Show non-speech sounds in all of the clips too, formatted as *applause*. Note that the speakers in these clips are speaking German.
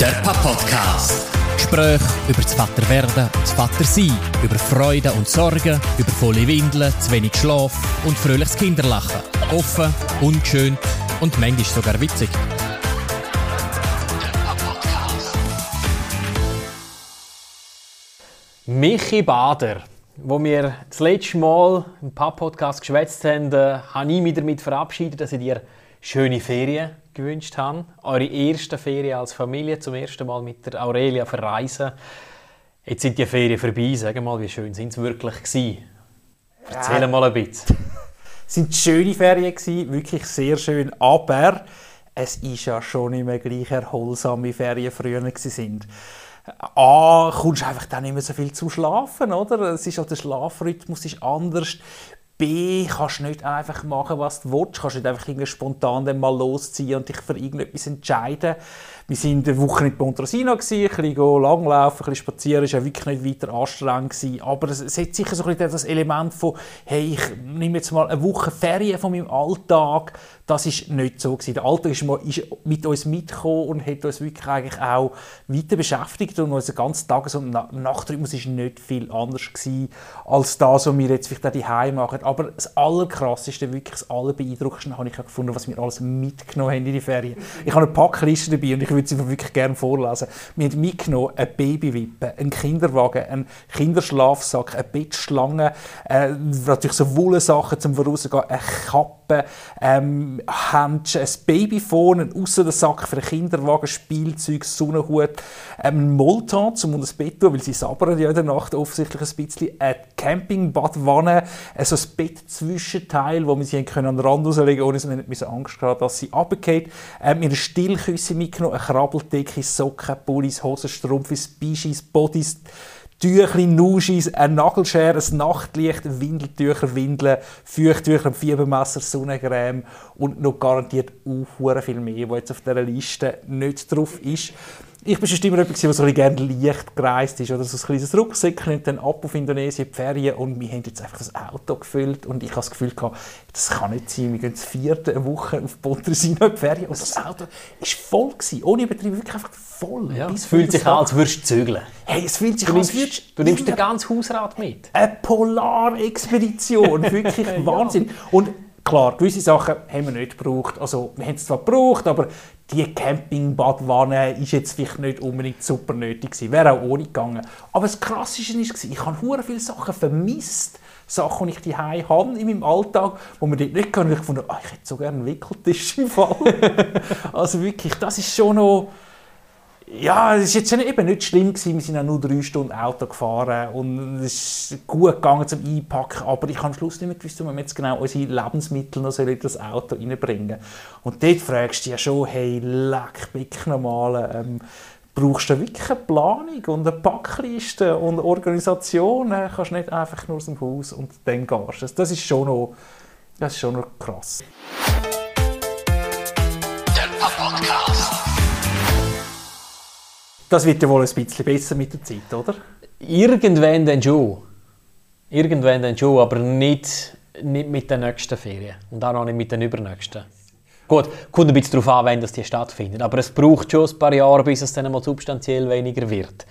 Der Papa-Podcast. Gespräche über das Vaterwerden und das Vatersein, über Freude und Sorgen, über volle Windeln, zu wenig Schlaf und fröhliches Kinderlachen. Offen, unschön und manchmal sogar witzig. Michi Bader, wo wir das letzte Mal im Pub-Podcast geschwätzt haben, äh, habe ich mich damit verabschiedet, dass ich dir schöne Ferien gewünscht habe. Eure erste Ferien als Familie, zum ersten Mal mit der Aurelia verreisen. Jetzt sind die Ferien vorbei. Sag mal, wie schön sind sie wirklich gewesen? Erzähl mal ein bisschen. Es waren schöne Ferien, gewesen, wirklich sehr schön, aber es ist ja schon nicht mehr gleich erholsame Ferien früher sind. A, kommst du einfach dann nicht mehr so viel zum Schlafen, oder? Es ist halt der Schlafrhythmus ist anders. B, kannst nicht einfach machen, was du willst. Kannst nicht einfach irgendwie spontan dann mal losziehen und dich für irgendetwas entscheiden. Wir waren eine Woche in Pontresina, ein bisschen langlaufen, ein bisschen spazieren, es war wirklich nicht weiter anstrengend. Aber es, hat sicher so ein bisschen das Element von, hey, ich nehme jetzt mal eine Woche Ferien von meinem Alltag. Das ist nicht so gewesen. Der Alltag ist, mal, ist mit uns mitgekommen und hat uns wirklich eigentlich auch weiter beschäftigt und unser ganzer Tages- und Na Nachtrhythmus ist nicht viel anders gewesen als das, was wir jetzt vielleicht auch daheim machen. Aber das Allerkrasseste, wirklich das Allerbeeindruckendste habe ich gefunden, was wir alles mitgenommen haben in die Ferien. Ich habe eine Packliste dabei und ich würde sie wirklich gerne vorlesen. Wir haben mitgenommen eine Babywippe, einen Kinderwagen, einen Kinderschlafsack, eine Bettschlange, äh, natürlich so Wollsachen zum Vorausgehen, eine Kappe, ähm, Händchen, ein Babyphone, einen Aussensack für einen Kinderwagen, Spielzeug, Sonnenhut, ähm, ein Molton zum unter das Bett tun, weil sie sabbern ja in der Nacht offensichtlich ein bisschen, eine Campingbadwanne, äh, so ein Bettzwischenteil, wo wir sie können an den Rand rauslegen ohne dass nicht Angst haben, dass sie runterfallen. Ähm, eine Stillküsse mitgenommen, eine Krabbeldecke, Socken, Pullis, Hosen, Strumpfis, Bischis, Bodys, Tüchli, Nuschis, eine Nagelschere, ein Nachtlicht, Windeltücher, Windeln, Feuchttücher, Fiebermesser, Sonnencreme und noch garantiert auch viel mehr, was jetzt auf dieser Liste nicht drauf ist. Ich war schon immer jemand, der so gerne leicht gereist ist oder so ein kleines Rucksäckchen und dann ab auf Indonesien die Ferien und wir haben jetzt einfach das Auto gefüllt und ich habe das Gefühl gehabt, das kann nicht sein, wir gehen vierte Woche auf Pontresina in die Ferien und das Auto ist voll gewesen, ohne Übertrieb, wirklich einfach voll. Ja, es fühlt sich an, als würdest du zügeln. Hey, es fühlt sich Du an, als nimmst, würdest du nimmst den ganzen Hausrat mit. eine Polarexpedition. *laughs* Wirklich Wahnsinn. Und klar, gewisse Sachen haben wir nicht gebraucht. Also, wir haben es zwar gebraucht, aber die Campingbadwanne ist jetzt vielleicht nicht unbedingt super nötig gewesen. Wäre auch ohne gegangen. Aber das Krasseste war, ich habe hure viele Sachen vermisst. Sachen, die ich die habe in meinem Alltag, wo man dort nicht kann. Und ich fand, ah, ich hätte so gerne einen Wickeltisch im Fall. *laughs* also wirklich, das ist schon noch... Ja, es war jetzt eben nicht schlimm. Gewesen. Wir sind auch nur drei Stunden Auto gefahren und es ist gut gegangen zum Einpacken. Aber ich habe am Schluss nicht mehr gewusst, wie wir jetzt genau unsere Lebensmittel noch in das Auto reinbringen Und dort fragst du ja schon, hey, leck, bick normal, ähm, brauchst du wirklich eine Planung und eine Packliste und eine Organisation? Äh, kannst nicht einfach nur aus dem Haus und dann gehst du. Das ist schon noch, das ist schon noch krass. Das wird ja wohl ein bisschen besser mit der Zeit, oder? Irgendwann dann schon. Irgendwann dann schon, aber nicht, nicht mit den nächsten Ferien. Und auch noch nicht mit den übernächsten. Gut, kommt ein bisschen darauf an, wenn das die stattfinden. Aber es braucht schon ein paar Jahre, bis es dann mal substanziell weniger wird.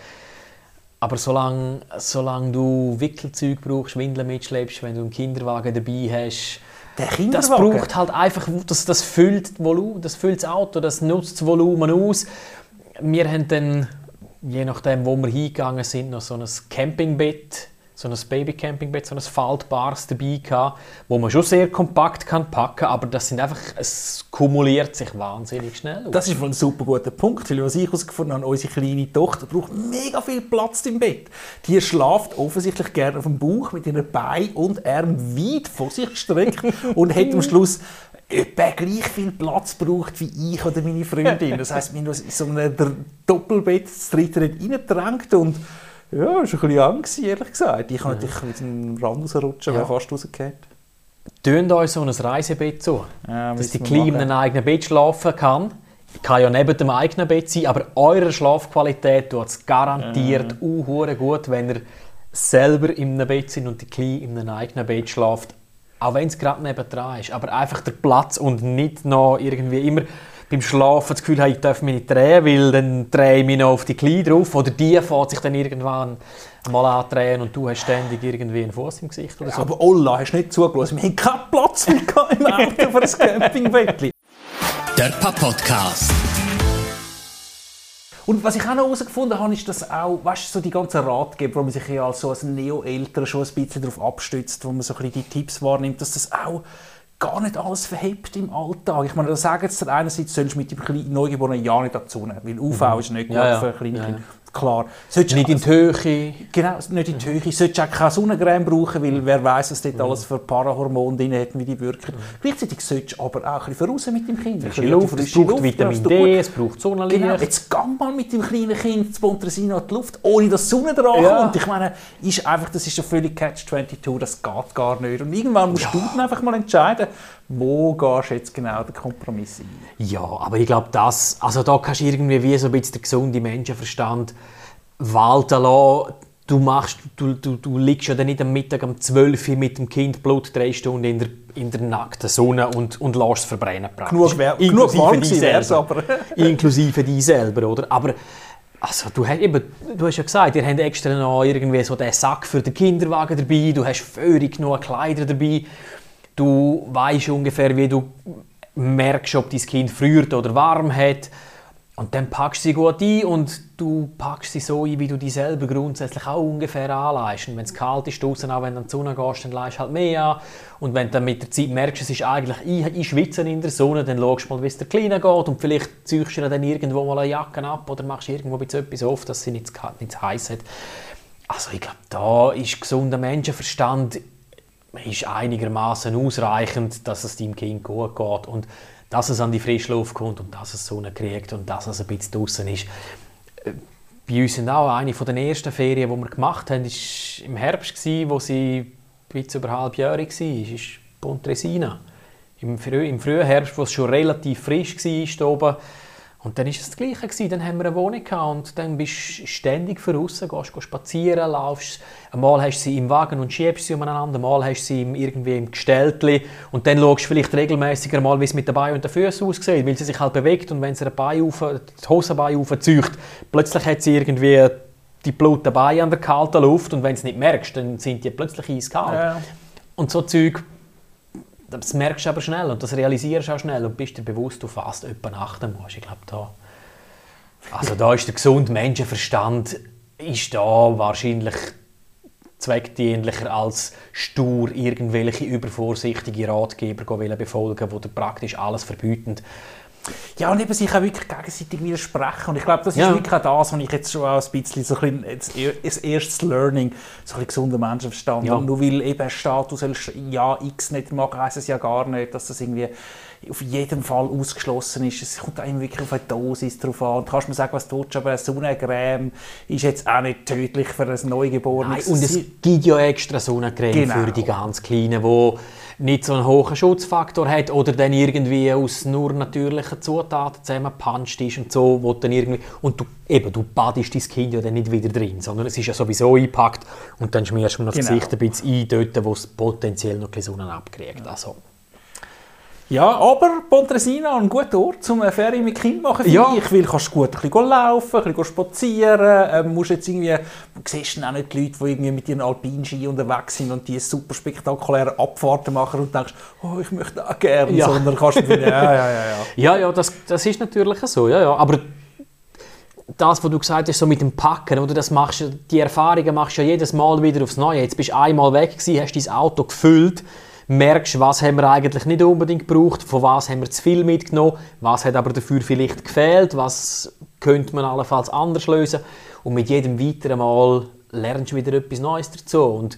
Aber solange, solange du Wickelzeug brauchst, Windeln mitschleppst, wenn du einen Kinderwagen dabei hast, Der das braucht halt einfach, das, das, füllt das, Volumen, das füllt das Auto, das nutzt das Volumen aus. Wir haben dann, je nachdem, wo wir hingegangen sind, noch so ein Campingbett, so ein Baby-Campingbett, so ein faltbares dabei gehabt, wo man schon sehr kompakt kann packen kann, aber das sind einfach, es kumuliert sich wahnsinnig schnell. aus. Das ist wohl ein super guter Punkt, weil was ich herausgefunden habe, unsere kleine Tochter braucht mega viel Platz im Bett. Die schlaft offensichtlich gerne auf dem Bauch mit ihren Beinen und Armen weit vor sich gestreckt *laughs* und hat am Schluss etwa gleich viel Platz braucht wie ich oder meine Freundin. Das heisst, wir haben uns in so einem Doppelbett das dritte reingedrängt und ja, es war ein bisschen Angst, ehrlich gesagt. Ich kann natürlich mit dem Rand rausrutschen, Ja. fast rausgefallen. Tönt euch so ein Reisebett zu, Ja, dass die Kleine in einem eigenen Bett schlafen kann. Kann ja neben dem eigenen Bett sein, aber eure Schlafqualität tut es garantiert uh, gut, wenn ihr selber in einem Bett sind und die Kleine in einem eigenen Bett schlaft. Auch wenn es gerade nebendran ist. Aber einfach der Platz und nicht noch irgendwie immer beim Schlafen das Gefühl habe, ich darf mich nicht drehen, weil dann drehe ich mich noch auf die Knie drauf. Oder die fährt sich dann irgendwann mal andrehen und du hast ständig irgendwie einen Fuß im Gesicht oder so. Aber Olla, hast du nicht zugelassen? Wir haben keinen Platz mehr im Auto für ein *laughs* Campingbettchen. Der Podcast. Und was ich auch noch herausgefunden habe, ist, dass auch, weißt du, so die ganzen Ratgeber, wo man sich ja als, so als Neo-Eltern schon ein bisschen darauf abstützt, wo man so ein bisschen die Tipps wahrnimmt, dass das auch gar nicht alles verhebt im Alltag. Ich meine, da sagen jetzt einerseits, sollst du mit dem kleinen Neugeborenen ja nicht dazu nehmen, weil UV mhm. ist nicht gut ja, ja. für kleine ja, Kinder klar. Solltest nicht in die Höhe. Genau, nicht in die Höhe. Solltest auch keine Sonnencreme brauchen, weil wer weiß, was dort alles für Parahormone drin hat, wie die wirken. Gleichzeitig solltest du aber auch ein bisschen raus mit dem Kind. Frische Luft, es braucht Luft, Vitamin D, es braucht Sonnenlicht. Genau, jetzt geh mal mit dem kleinen Kind zu Pontresina in die Luft, ohne dass die Sonne dran ja. kommt. Ich meine, ist einfach, das ist ja völlig Catch-22, das geht gar nicht. Und irgendwann musst ja. du dann einfach mal entscheiden, wo gehst du jetzt genau den Kompromiss ein? Ja, aber ich glaube, das, also da kannst du irgendwie wie so ein bisschen den gesunden Menschenverstand walten lassen. Du, machst, du, du, du liegst ja dann nicht am Mittag um 12 Uhr mit dem Kind Blut drei Stunden in der, in der nackten Sonne und, und lässt es verbrennen. Genug, wär, genug warm gewesen aber. *laughs* inklusive dich selber, oder? Aber also, du, hast, eben, du hast ja gesagt, ihr habt extra noch irgendwie so den Sack für den Kinderwagen dabei, du hast völlig genug Kleider dabei, du weißt ungefähr, wie du merkst, ob dein Kind friert oder warm hat. Und dann packst du sie gut ein und du packst sie so ein, wie du die selber grundsätzlich auch ungefähr anleihst. Und wenn es kalt ist draußen, auch wenn du in die Sonne gehst, dann leihst du halt mehr an. Und wenn du dann mit der Zeit merkst, es ist eigentlich ein Schwitzen in der Sonne, dann schaust du mal, wie es der Kleine geht und vielleicht ziehst du dann irgendwo mal eine Jacke ab oder machst irgendwo etwas auf, dass sie nicht zu, nicht zu heiß hat. Also ich glaube, da ist gesunder Menschenverstand einigermaßen ausreichend, dass es deinem Kind gut geht. Und dass es an die Frischluft kommt und dass es Sonne kriegt und dass es ein bisschen draußen ist. Äh, bei uns sind auch eine der ersten Ferien, die wir gemacht haben, war im Herbst, wo sie bisschen über halbjährig war. Ist Pontresina. Im, Früh, Im frühen Herbst, wo es schon relativ frisch war, oben, und dann war es das Gleiche. Gewesen. Dann haben wir eine Wohnung gehabt und dann bist du ständig voraus, gehst, gehst spazieren, laufst. Einmal hast du sie im Wagen und schiebst sie umeinander, einmal hast du sie irgendwie im Gestelltli und dann schaust du vielleicht regelmäßiger mal, wie es mit den Beinen und den Füßen aussieht, weil sie sich halt bewegt und wenn sie Bein auf, die Hosenbein aufzieht, plötzlich hat sie irgendwie die blutigen Beine an der kalten Luft und wenn du es nicht merkst, dann sind die plötzlich eiskalt. Ja. Und so Zeug das merkst du aber schnell und das realisierst du auch schnell und bist dir bewusst, du etwa achten musst. Ich glaube, da, also da ist der gesunde Menschenverstand ist da wahrscheinlich zweckdienlicher als stur irgendwelche übervorsichtige Ratgeber befolgen, die dir praktisch alles verbieten. Ja, und eben sich auch wirklich gegenseitig widersprechen. Und ich glaube, das ist ja. wirklich auch das, was ich jetzt schon auch ein bisschen, so ein bisschen das erstes Learning, so ein gesunder Menschenverstand. Ja. Nur weil eben du sollst ja X nicht machen, heisst es ja gar nicht, dass das irgendwie auf jeden Fall ausgeschlossen ist. Es kommt auch wirklich auf eine Dosis drauf an. Und kannst mir sagen, was du willst, aber eine Sonnencreme ist jetzt auch nicht tödlich für ein Neugeborenes. Nein, und es gibt ja extra Sonnencreme genau. für die ganz Kleinen, die nicht so einen hohen Schutzfaktor hat oder dann irgendwie aus nur natürlichen Zutaten zusammengepanscht ist und so, wo dann irgendwie, und du, eben, du badest dein Kind ja dann nicht wieder drin, sondern es ist ja sowieso eingepackt und dann schmierst du noch das genau. Gesicht ein bisschen ein, dort, wo es potenziell noch ein bisschen Sonne abkriegt. Also, ja, aber Pontresina ein guter Ort, um eine Ferie mit Kind machen für ja. mich. Weil du kannst gut ein bisschen laufen, ein bisschen spazieren. Ähm, musst jetzt irgendwie, du siehst dann auch nicht die Leute, die irgendwie mit ihren Alpinski unterwegs sind und die super spektakuläre Abfahrten machen und denkst, oh, ich möchte auch gerne. Ja. Sondern kannst du *laughs* ja, ja, ja, ja. Ja, ja, das, das ist natürlich so. Ja, ja. Aber das, was du gesagt hast, so mit dem Packen, oder das machst, die Erfahrungen machst du ja jedes Mal wieder aufs Neue. Jetzt bist du einmal weg gewesen, hast dein Auto gefüllt merkst, was haben wir eigentlich nicht unbedingt gebraucht, von was haben wir zu viel mitgenommen, was hat aber dafür vielleicht gefehlt, was könnte man allenfalls anders lösen. Und mit jedem weiteren Mal lernst du wieder etwas Neues dazu. Und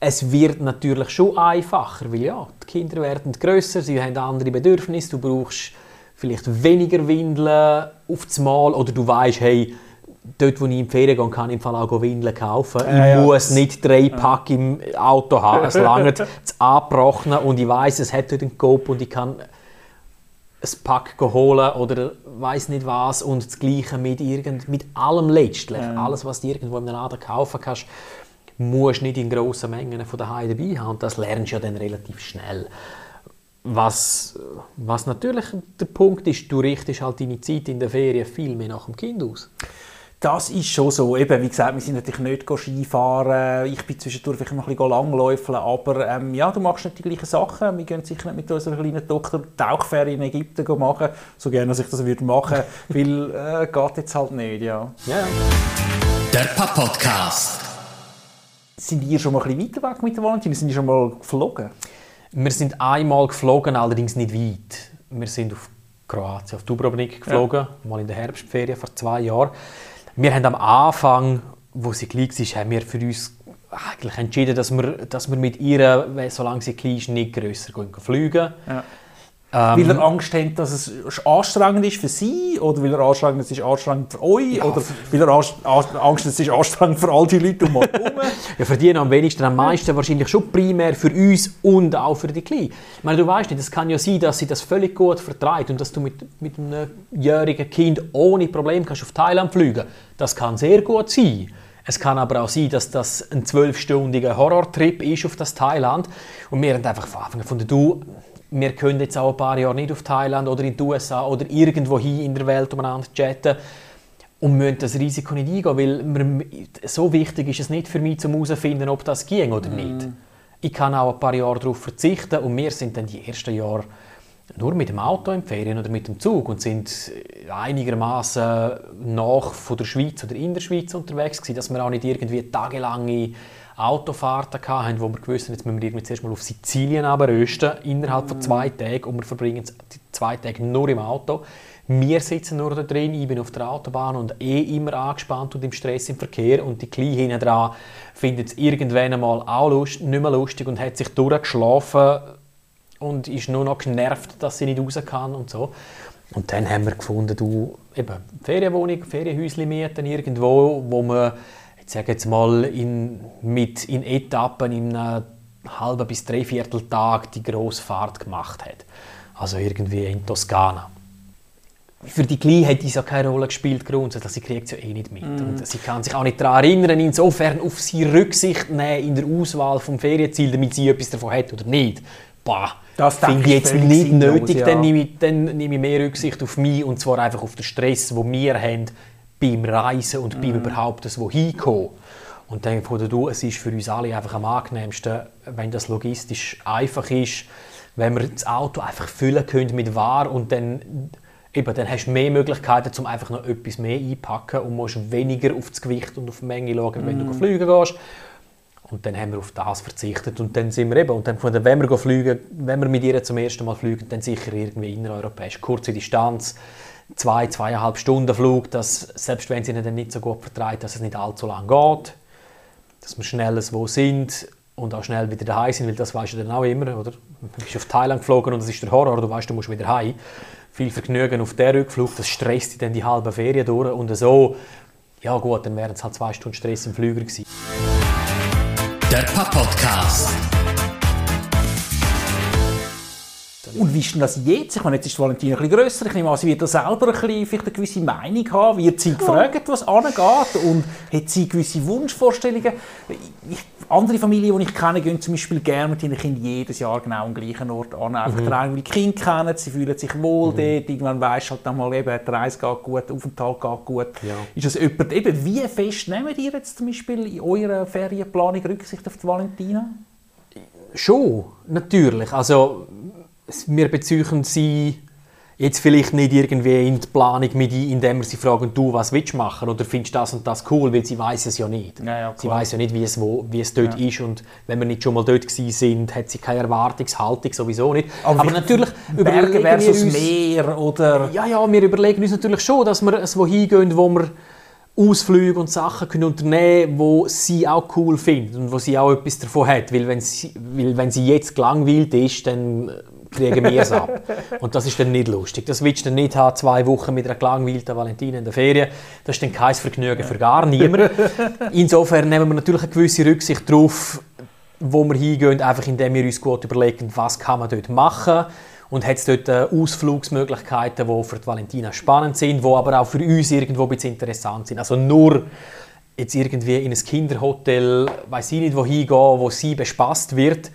es wird natürlich schon einfacher, weil ja, die Kinder werden grösser, sie haben andere Bedürfnisse, du brauchst vielleicht weniger Windeln auf das Mal oder du weißt, hey, dort, wo ich in die Ferien gehe, kann ich im Fall auch Windeln kaufen. Äh, ich muss nicht drei Pack im Auto haben. Es langt das *laughs* Anbrochene und ich weiß, es hat dort einen Coop und ich kann ein Pack holen oder weiß nicht was und das Gleiche mit, irgend, mit allem letztlich. Ja. Alles, was du irgendwo im Laden kaufen kannst, musst du nicht in grossen Mengen von daheim dabei haben und das lernst du ja dann relativ schnell Was, was natürlich der Punkt ist, du richtest halt deine Zeit in der Ferien viel mehr nach dem Kind aus. Das ist schon so. Eben, wie gesagt, wir sind natürlich nicht Skifahren. Ich bin zwischendurch vielleicht noch ein bisschen langläufeln. Aber ähm, ja, du machst nicht die gleichen Sachen. Wir gehen sicher nicht mit unserer kleinen Tochter Tauchferien in Ägypten machen. So gerne, dass ich das würde machen würde. *laughs* weil äh, geht jetzt halt nicht, ja. Ja. Der Papa-Podcast. Sind ihr schon mal ein bisschen weiter weg mit der Valentin? Sind ihr schon mal geflogen? Wir sind einmal geflogen, allerdings nicht weit. Wir sind auf Kroatien, auf Dubrovnik geflogen, ja. mal in der Herbstferien vor zwei Jahren. Wir haben am Anfang, wo sie klein war, haben wir für uns eigentlich entschieden, dass wir, dass wir mit ihr, solange sie klein ist, nicht grösser fliegen. Ja. Ähm, weil er Angst hat, dass es anstrengend ist für sie oder weil er anstrengend ist, anstrengend für euch ja, oder weil er Angst hat, es ist anstrengend für all die Leute um uns *laughs* ja, für die am wenigsten, am meisten wahrscheinlich schon primär für uns und auch für die Kleinen. Ich meine, du weißt nicht, es kann ja sein, dass sie das völlig gut vertreibt und dass du mit, mit einem jährigen Kind ohne Problem kannst auf Thailand fliegen. Das kann sehr gut sein. Es kann aber auch sein, dass das ein zwölfstündiger Horrortrip ist auf das Thailand und wir haben einfach von Anfang an gefunden, du, wir können jetzt auch ein paar Jahre nicht auf Thailand oder in die USA oder irgendwo hin in der Welt umeinander chatten und müssen das Risiko nicht eingehen, weil wir, so wichtig ist es nicht für mich, um herauszufinden, ob das ging oder nicht. Mm. Ich kann auch ein paar Jahre darauf verzichten und wir sind dann die ersten Jahre nur mit dem Auto in Ferien oder mit dem Zug und sind einigermaßen nach von der Schweiz oder in der Schweiz unterwegs gewesen, dass wir auch nicht irgendwie tagelange Autofahrten hatten, wo wir gewusst haben, jetzt müssen wir irgendwie zuerst mal auf Sizilien rösten, innerhalb von zwei Tagen und wir verbringen zwei Tage nur im Auto. Wir sitzen nur da drin, ich bin auf der Autobahn und eh immer angespannt und im Stress im Verkehr und die Kleine hinten dran findet es irgendwann einmal auch lust, nicht mehr lustig und hat sich durchgeschlafen und ist nur noch genervt, dass sie nicht raus kann und so. Und dann haben wir gefunden, du, eben, Ferienwohnung, Ferienhäuschen mieten irgendwo, wo man ich sage jetzt mal, in, mit, in Etappen in einem halben bis dreiviertel Tag die Grossfahrt gemacht hat. Also irgendwie in Toskana. Für die Kleine hat dies ja keine Rolle gespielt, grundsätzlich. Sie kriegt es ja eh nicht mit. Mm. Und sie kann sich auch nicht daran erinnern, insofern auf sie Rücksicht nehmen in der Auswahl vom Ferienziel, damit sie etwas davon hat oder nicht. Bah, das finde ich jetzt nicht nötig. Ja. Dann, nehme ich, dann nehme ich mehr Rücksicht auf mich und zwar einfach auf den Stress, den wir haben beim Reisen und beim mhm. überhaupt das wohin kommen. Und dann von du, es ist für uns alle einfach am angenehmsten, wenn das logistisch einfach ist, wenn wir das Auto einfach füllen können mit Ware und dann eben, dann hast du mehr Möglichkeiten, um einfach noch etwas mehr einpacken und musst weniger auf das Gewicht und auf die Menge schauen, wenn mm. du mhm. fliegen gehst. Und dann haben wir auf das verzichtet und dann sind wir eben, und dann gefunden, wenn wir fliegen, wenn wir mit ihr zum ersten Mal fliegen, dann sicher irgendwie innereuropäisch, kurze Distanz, zwei, zweieinhalb Stunden Flug, dass selbst wenn sie ihn dann nicht so gut vertreibt, dass es nicht allzu lang geht, dass wir schnell wo sind und auch schnell wieder daheim sind, weil das weißt du dann auch immer, oder? Du bist auf Thailand geflogen und das ist der Horror, du weißt, du musst wieder heim. Viel Vergnügen auf der Rückflug, das stresst dich dann die halbe Ferien durch und so, ja gut, dann wären es halt zwei Stunden Stress im Flüger gewesen. Der Podcast. Und wie ist denn das jetzt? Ich meine, jetzt ist Valentina ein bisschen grösser. Ich nehme an, sie wird da selber ein bisschen, vielleicht eine gewisse Meinung haben. Wird sie gefragt, was angeht? Und hat sie gewisse Wunschvorstellungen? Ich, andere Familien, die ich kenne, gehen zum Beispiel gerne mit ihren Kindern jedes Jahr genau am gleichen Ort an. Einfach mhm. weil die Kinder kennen, sie fühlen sich wohl mhm. dort. Irgendwann weisst du halt dann mal, eben, die Reise geht gut, der Aufenthalt geht gut. Ja. Ist das jemand, eben, wie fest nehmt ihr jetzt zum Beispiel in eurer Ferienplanung Rücksicht auf die Valentina? Schon, natürlich. Also wir bezeichnen sie jetzt vielleicht nicht irgendwie in die Planung mit ein, indem wir sie fragen, du, was willst du machen oder findest du das und das cool, weil sie weiß es ja nicht. Ja, ja, sie weiß ja nicht, wie es, wo, wie es dort ja. ist und wenn wir nicht schon mal dort gewesen sind, hat sie keine Erwartungshaltung, sowieso nicht. Aber, Aber natürlich Berge versus uns, Meer oder... Ja, ja, wir überlegen uns natürlich schon, dass wir es wohin gehen, wo wir Ausflüge und Sachen können unternehmen wo sie auch cool findet und wo sie auch etwas davon hat, weil wenn sie, weil wenn sie jetzt gelangweilt ist, dann kriegen wir es ab. Und das ist dann nicht lustig. Das willst du dann nicht haben, zwei Wochen mit einer gelangweilten Valentina in der Ferien. Das ist dann kein Vergnügen für gar niemanden. Insofern nehmen wir natürlich eine gewisse Rücksicht darauf, wo wir hingehen, einfach indem wir uns gut überlegen, was kann man dort machen und hat es dort äh, Ausflugsmöglichkeiten, die für die Valentina spannend sind, die aber auch für uns irgendwo ein bisschen interessant sind. Also nur jetzt irgendwie in ein Kinderhotel, weiß ich nicht, wo hingehen, wo sie bespaßt wird,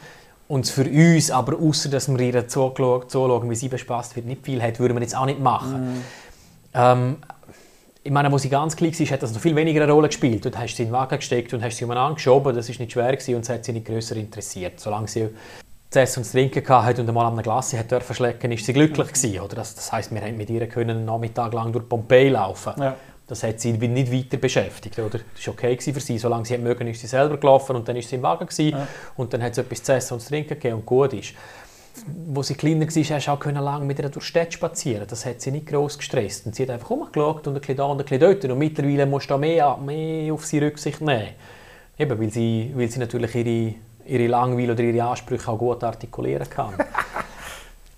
und für uns, aber außer dass wir ihr zuschauen, wie sie bespaßt wird, nicht viel hat, würden wir jetzt auch nicht machen. Mm. Ähm, ich meine, wo sie ganz klein war, hat das noch viel weniger eine Rolle gespielt. Du hast sie in den Wagen gesteckt und hast sie umeinander geschoben. Das war nicht schwer gewesen und es hat sie nicht grösser interessiert. Solange sie zu essen und zu trinken hatte und einmal an einer Glasse hat dürfen schlecken, ist sie glücklich gewesen. Oder das, das heisst, wir haben mit ihr können einen Nachmittag lang durch Pompeji laufen. Ja. Das hat sie nicht weiter beschäftigt. Oder? Das war okay für sie. Solange sie mögen, ist sie selber gelaufen und dann ist sie im Wagen Ja. Und dann hat es etwas zu essen und zu trinken gegeben und gut ist. Wo sie kleiner war, hast du auch lang mit ihr durch die Stadt spazieren. Das hat sie nicht groß gestresst. Und sie hat einfach rumgeschaut und ein bisschen da und ein bisschen dort. Und mittlerweile musst du mehr, mehr auf sie Rücksicht nehmen. Eben, weil sie, weil sie natürlich ihre, ihre Langweile oder ihre Ansprüche auch gut artikulieren kann. *laughs*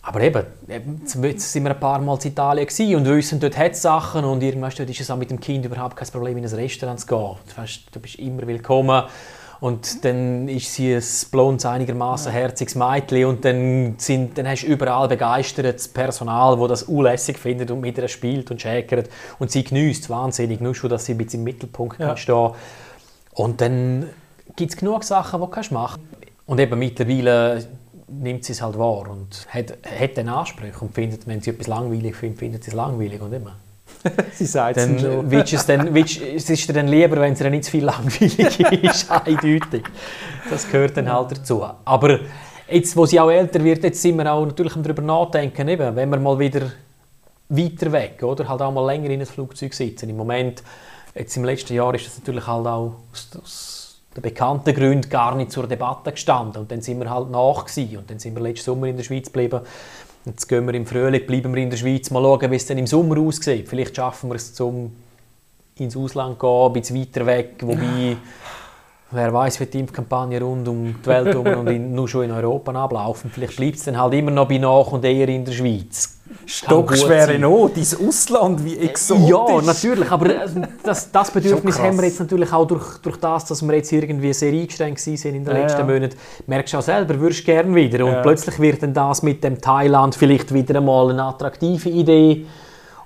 Aber eben, jetzt sind wir ein paar Mal in Italien und wissen, dort hat es Sachen und irgendwann ist es auch mit dem Kind überhaupt kein Problem, in ein Restaurant zu gehen. Du, weißt, du bist immer willkommen und dann ist sie ein blondes, einigermaßen herziges Mädchen und dann, sind, dann hast du überall begeistertes Personal, das das unlässig findet und mit ihr spielt und schäkert und sie genießt wahnsinnig, nur schon, dass sie ein bisschen im Mittelpunkt ja. kann stehen Und dann gibt es genug Sachen, die du machen kannst. Und eben mittlerweile nimmt sie es halt wahr und hat, hat den Anspruch und findet, wenn sie etwas langweilig findet, findet sie es langweilig und immer. *laughs* sie sagt dann, schon. *laughs* es, dann, willst, es ist dir dann lieber, wenn es nicht zu viel langweilig *laughs* ist, eindeutig. Das gehört dann halt dazu. Aber jetzt, wo sie auch älter wird, jetzt sind wir auch natürlich darüber nachdenken, eben, wenn wir mal wieder weiter weg, oder halt auch mal länger in einem Flugzeug sitzen. Im Moment, jetzt im letzten Jahr ist das natürlich halt auch aus, aus der bekannten Gründen gar nicht zur Debatte gestanden. Und dann sind wir halt nach und dann sind wir letzten Sommer in der Schweiz geblieben. Jetzt gehen wir im Frühling, bleiben wir in der Schweiz, mal schauen, wie es dann im Sommer aussieht. Vielleicht schaffen wir es zum ins Ausland gehen, ein bisschen weiter weg, wobei wer weiß, wie die Impfkampagne rund um die Welt um und in, nur schon in Europa ablaufen. Vielleicht bleibt es dann halt immer noch bei nach und eher in der Schweiz. Stockschwere Not, dein Ausland, wie exotisch. Ja, natürlich, aber äh, das, das *laughs* Bedürfnis haben wir jetzt natürlich auch durch, durch das, dass wir jetzt irgendwie sehr eingeschränkt sind in den letzten ja, ja. Monaten. Merkst du auch selber, würdest gerne wieder. Und ja. plötzlich wird dann das mit dem Thailand vielleicht wieder einmal eine attraktive Idee.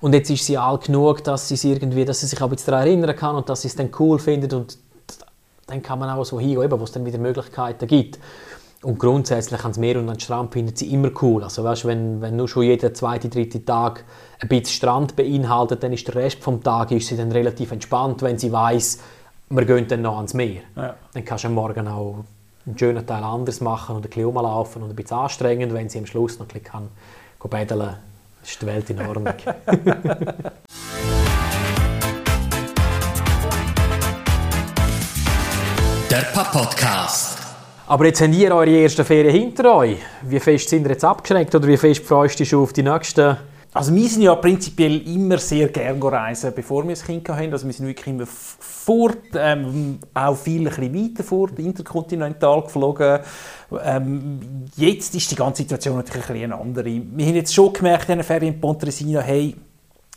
Und jetzt ist sie alt genug, dass sie, irgendwie, dass sie sich auch daran erinnern kann und dass sie es dann cool findet. Und dann kann man auch so hingehen, wo es dann wieder Möglichkeiten gibt. Und grundsätzlich ans Meer und an den Strand finden sie immer cool. Also weißt, wenn, wenn nur schon jeder zweite, dritte Tag ein bisschen Strand beinhaltet, dann ist der Rest des Tages ist sie dann relativ entspannt, wenn sie weiß, wir gehen dann noch ans Meer. Ja. Dann kannst du am Morgen auch einen schönen Teil anders machen und ein bisschen rumlaufen und ein bisschen anstrengend, wenn sie am Schluss noch ein bisschen kann, kann ist die Welt in Ordnung. *laughs* Der Papa-Podcast. Aber jetzt habt ihr eure ersten Ferien hinter euch. Wie fest sind ihr jetzt abgeschränkt oder wie fest freust du dich schon auf die nächsten? Also wir sind ja prinzipiell immer sehr gerne reisen, bevor wir ein Kind hatten. Also wir sind wirklich immer fort, ähm, auch viel ein bisschen weiter fort, interkontinental geflogen. Ähm, jetzt ist die ganze Situation natürlich ein bisschen eine andere. Wir haben jetzt schon gemerkt in den Ferien in Pontresina, hey,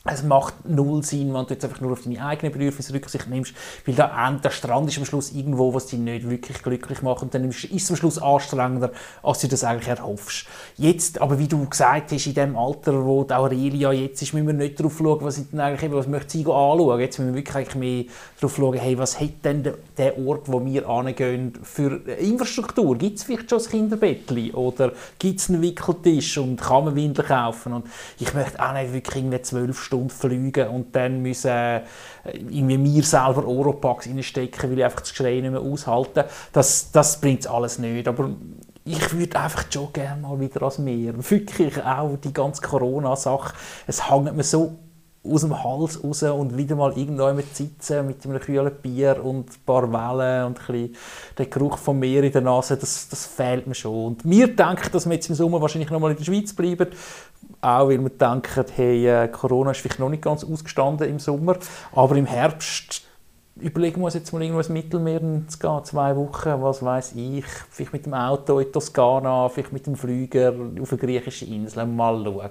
es macht null Sinn, wenn du jetzt einfach nur auf deine eigenen Bedürfnisse Rücksicht nimmst, weil da, der Strand ist am Schluss irgendwo, was dich nicht wirklich glücklich macht und dann ist es am Schluss anstrengender, als du das eigentlich erhoffst. Jetzt, aber wie du gesagt hast, in dem Alter, wo die Aurelia jetzt ist, müssen wir nicht darauf schauen, was, denn eigentlich, was möchte sie anschauen. Jetzt müssen wir wirklich mehr darauf schauen, hey, was hat denn der Ort, wo wir angehen, für Infrastruktur? Gibt es vielleicht schon ein Kinderbettchen oder gibt es einen Wickeltisch und kann man Windeln kaufen? Und ich möchte auch nicht wirklich zwölf Stunden fliegen und dann müssen äh, irgendwie mir selber Oropax reinstecken, weil ich einfach das Geschrei nicht mehr aushalten. Das, das bringt alles nicht. Aber ich würde einfach schon gerne mal wieder ans Meer. Wirklich auch die ganze Corona-Sache. Es hängt mir so aus dem Hals raus und wieder mal irgendwo mit sitzen mit einem kühlen Bier und ein paar Wellen und ein bisschen der Geruch vom Meer in der Nase, das, das fehlt mir schon. Und wir denken, dass wir jetzt im Sommer wahrscheinlich noch mal in der Schweiz bleiben, auch weil wir denken, hey, äh, Corona ist vielleicht noch nicht ganz ausgestanden im Sommer, aber im Herbst überlegen uns jetzt mal irgendwo ins Mittelmeer zu gehen, zwei Wochen, was weiß ich, vielleicht mit dem Auto in Toskana, vielleicht mit dem Flüger auf eine griechische Insel, mal schauen.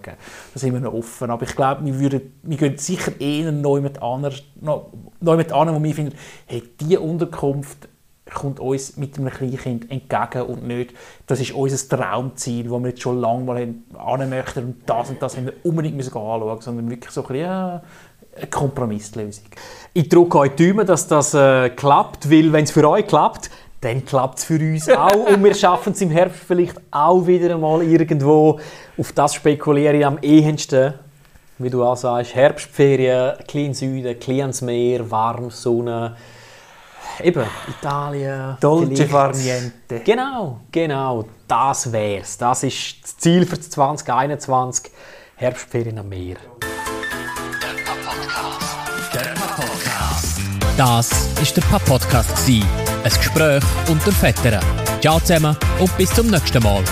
Da sind wir noch offen, aber ich glaube, wir, würden, wir gehen sicher eher neu mit anderen, neu mit wo wir finden, hey, diese Unterkunft kommt uns mit einem Kleinkind entgegen und nicht, das ist unser Traumziel, das wir jetzt schon lange mal hin möchten und das und das haben wir unbedingt müssen anschauen, sondern wirklich so ein bisschen, ja, eine Kompromisslösung. Ich drücke euch die Daumen, dass das äh, klappt, weil wenn es für euch klappt, dann klappt es für uns auch. Und wir schaffen es im Herbst vielleicht auch wieder einmal irgendwo. Auf das spekuliere ich am ehesten. Wie du auch sagst, Herbstferien, klein Süden, kleines Meer, warm, Sonne. Eben, Italien. Dolce niente. Genau, genau. Das wär's. Das ist das Ziel für 2021. Herbstferien am Meer. Das ist der Papp Podcast gsi. Ein Gespräch unter Vettern. Ciao zusammen und bis zum nächsten Mal.